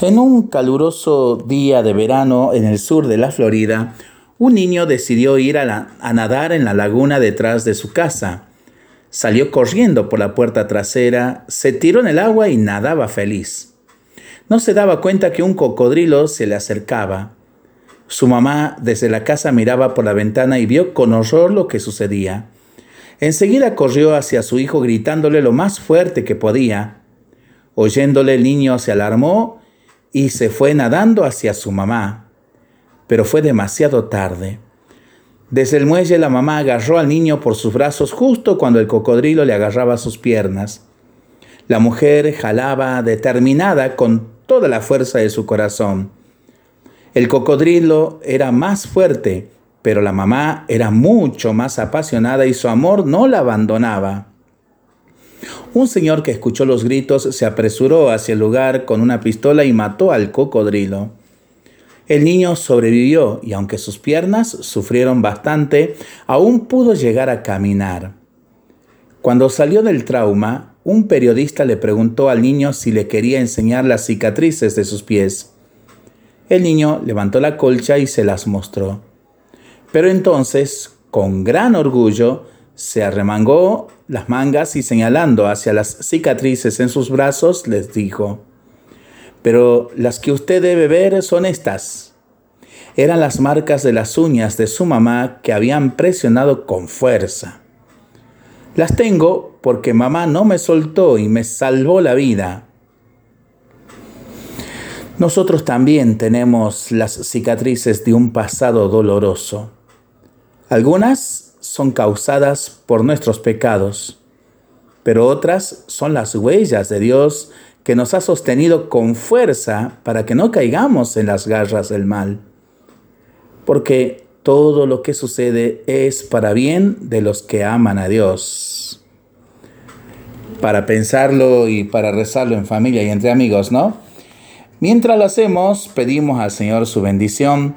En un caluroso día de verano en el sur de la Florida, un niño decidió ir a, nadar en la laguna detrás de su casa. Salió corriendo por la puerta trasera, se tiró en el agua y nadaba feliz. No se daba cuenta que un cocodrilo se le acercaba. Su mamá desde la casa miraba por la ventana y vio con horror lo que sucedía. Enseguida corrió hacia su hijo gritándole lo más fuerte que podía. Oyéndole el niño se alarmó y se fue nadando hacia su mamá. Pero fue demasiado tarde. Desde el muelle la mamá agarró al niño por sus brazos justo cuando el cocodrilo le agarraba sus piernas. La mujer jalaba determinada con toda la fuerza de su corazón. El cocodrilo era más fuerte, pero la mamá era mucho más apasionada y su amor no la abandonaba. Un señor que escuchó los gritos se apresuró hacia el lugar con una pistola y mató al cocodrilo. El niño sobrevivió y aunque sus piernas sufrieron bastante, aún pudo llegar a caminar. Cuando salió del trauma, un periodista le preguntó al niño si le quería enseñar las cicatrices de sus pies. El niño levantó la colcha y se las mostró. Pero entonces, con gran orgullo, se arremangó las mangas y señalando hacia las cicatrices en sus brazos, les dijo, pero las que usted debe ver son estas. Eran las marcas de las uñas de su mamá que habían presionado con fuerza. Las tengo porque mamá no me soltó y me salvó la vida. Nosotros también tenemos las cicatrices de un pasado doloroso. Algunas son causadas por nuestros pecados, pero otras son las huellas de Dios que nos ha sostenido con fuerza para que no caigamos en las garras del mal. Porque todo lo que sucede es para bien de los que aman a Dios. Para pensarlo y para rezarlo en familia y entre amigos, ¿no? Mientras lo hacemos, pedimos al Señor su bendición